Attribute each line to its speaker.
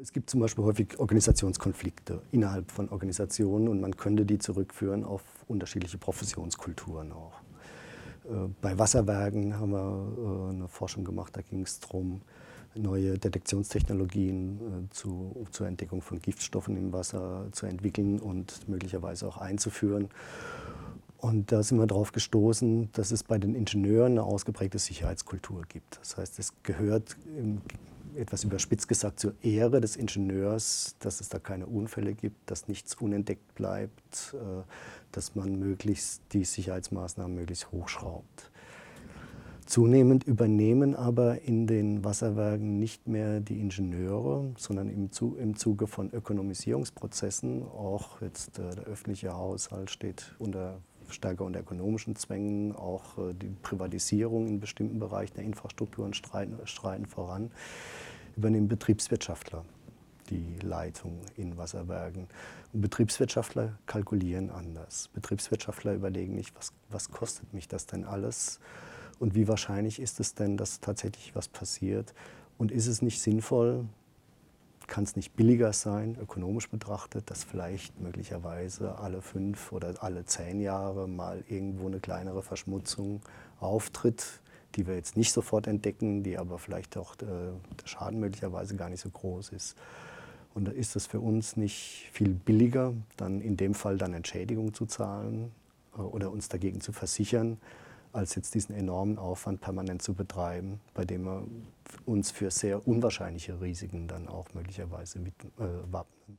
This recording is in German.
Speaker 1: Es gibt zum Beispiel häufig Organisationskonflikte innerhalb von Organisationen und man könnte die zurückführen auf unterschiedliche Professionskulturen auch. Äh, bei Wasserwerken haben wir äh, eine Forschung gemacht, da ging es darum, neue Detektionstechnologien äh, zu, zur Entdeckung von Giftstoffen im Wasser zu entwickeln und möglicherweise auch einzuführen. Und da sind wir darauf gestoßen, dass es bei den Ingenieuren eine ausgeprägte Sicherheitskultur gibt. Das heißt, es gehört etwas überspitzt gesagt zur Ehre des Ingenieurs, dass es da keine Unfälle gibt, dass nichts unentdeckt bleibt, äh, dass man möglichst die Sicherheitsmaßnahmen möglichst hochschraubt. Zunehmend übernehmen aber in den Wasserwerken nicht mehr die Ingenieure, sondern im, Zuge von Ökonomisierungsprozessen, auch jetzt äh, der öffentliche Haushalt steht unter stärker unter ökonomischen Zwängen, auch äh, die Privatisierung in bestimmten Bereichen der Infrastrukturen streiten, streiten voran, übernehmen Betriebswirtschaftler die Leitung in Wasserwerken. Und Betriebswirtschaftler kalkulieren anders. Betriebswirtschaftler überlegen nicht, was, was kostet mich das denn alles und wie wahrscheinlich ist es denn, dass tatsächlich was passiert und ist es nicht sinnvoll, kann es nicht billiger sein, ökonomisch betrachtet, dass vielleicht möglicherweise alle fünf oder alle zehn Jahre mal irgendwo eine kleinere Verschmutzung auftritt, die wir jetzt nicht sofort entdecken, die aber vielleicht auch äh, der Schaden möglicherweise gar nicht so groß ist. Und da ist es für uns nicht viel billiger, dann in dem Fall dann Entschädigung zu zahlen äh, oder uns dagegen zu versichern, als jetzt diesen enormen Aufwand permanent zu betreiben, bei dem wir uns für sehr unwahrscheinliche Risiken dann auch möglicherweise mit, äh, wappnen.